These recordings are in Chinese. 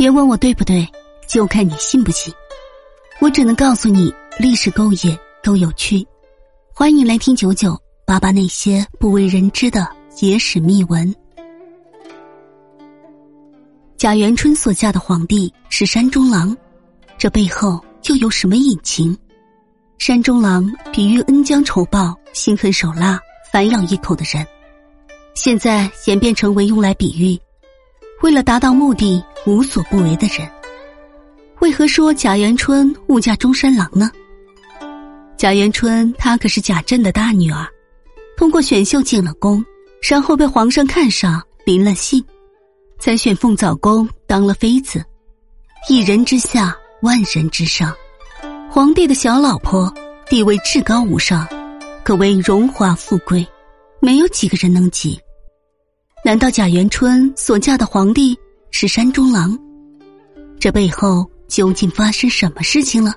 别问我对不对，就看你信不信。我只能告诉你，历史够野，够有趣。欢迎来听九九八八那些不为人知的野史秘闻。贾元春所嫁的皇帝是山中郎，这背后又有什么隐情？山中郎比喻恩将仇报、心狠手辣、反咬一口的人，现在演变成为用来比喻。为了达到目的无所不为的人，为何说贾元春误嫁中山狼呢？贾元春她可是贾政的大女儿，通过选秀进了宫，然后被皇上看上，临了幸，才选凤藻宫当了妃子。一人之下，万人之上，皇帝的小老婆，地位至高无上，可谓荣华富贵，没有几个人能及。难道贾元春所嫁的皇帝是山中郎？这背后究竟发生什么事情了？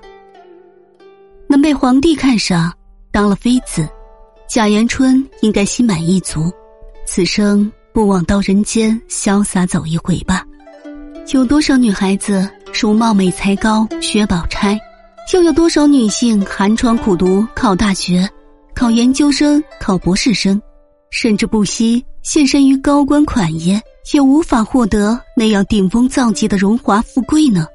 能被皇帝看上当了妃子，贾元春应该心满意足，此生不枉到人间潇洒走一回吧？有多少女孩子容貌美才高学宝钗，又有多少女性寒窗苦读考大学、考研究生、考博士生，甚至不惜。献身于高官款爷，也无法获得那样顶峰造极的荣华富贵呢。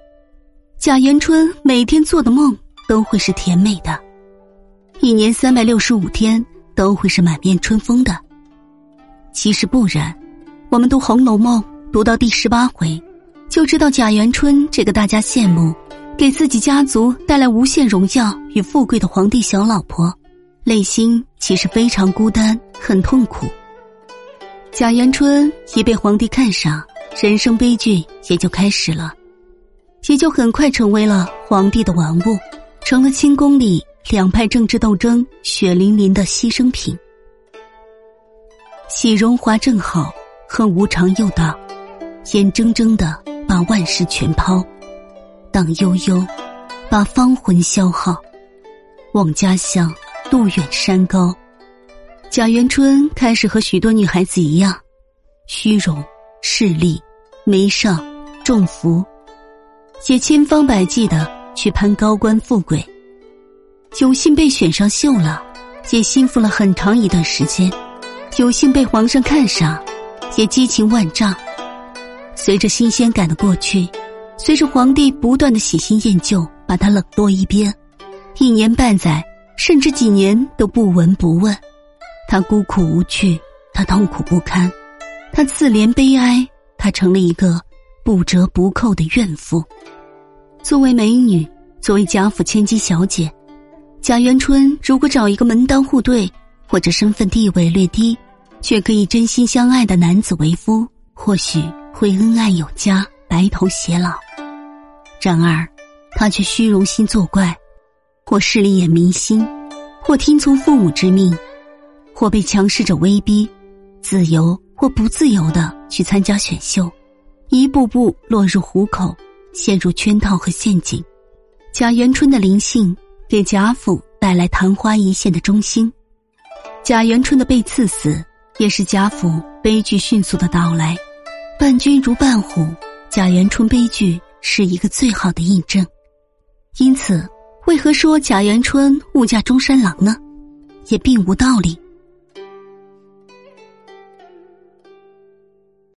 贾元春每天做的梦都会是甜美的，一年三百六十五天都会是满面春风的。其实不然，我们读《红楼梦》读到第十八回，就知道贾元春这个大家羡慕、给自己家族带来无限荣耀与富贵的皇帝小老婆，内心其实非常孤单，很痛苦。贾元春一被皇帝看上，人生悲剧也就开始了，也就很快成为了皇帝的玩物，成了清宫里两派政治斗争血淋淋的牺牲品。喜荣华正好，恨无常又到，眼睁睁的把万事全抛，荡悠悠，把芳魂消耗，望家乡路远山高。贾元春开始和许多女孩子一样，虚荣、势利、媚上、重福，也千方百计的去攀高官富贵。有幸被选上秀了，也幸福了很长一段时间；有幸被皇上看上，也激情万丈。随着新鲜感的过去，随着皇帝不断的喜新厌旧，把他冷落一边，一年半载，甚至几年都不闻不问。他孤苦无趣，他痛苦不堪，他自怜悲哀，他成了一个不折不扣的怨妇。作为美女，作为贾府千金小姐，贾元春如果找一个门当户对或者身份地位略低，却可以真心相爱的男子为夫，或许会恩爱有加，白头偕老。然而，他却虚荣心作怪，或势利眼迷心，或听从父母之命。或被强势者威逼，自由或不自由的去参加选秀，一步步落入虎口，陷入圈套和陷阱。贾元春的灵性给贾府带来昙花一现的中心，贾元春的被赐死也是贾府悲剧迅速的到来。伴君如伴虎，贾元春悲剧是一个最好的印证。因此，为何说贾元春误嫁中山狼呢？也并无道理。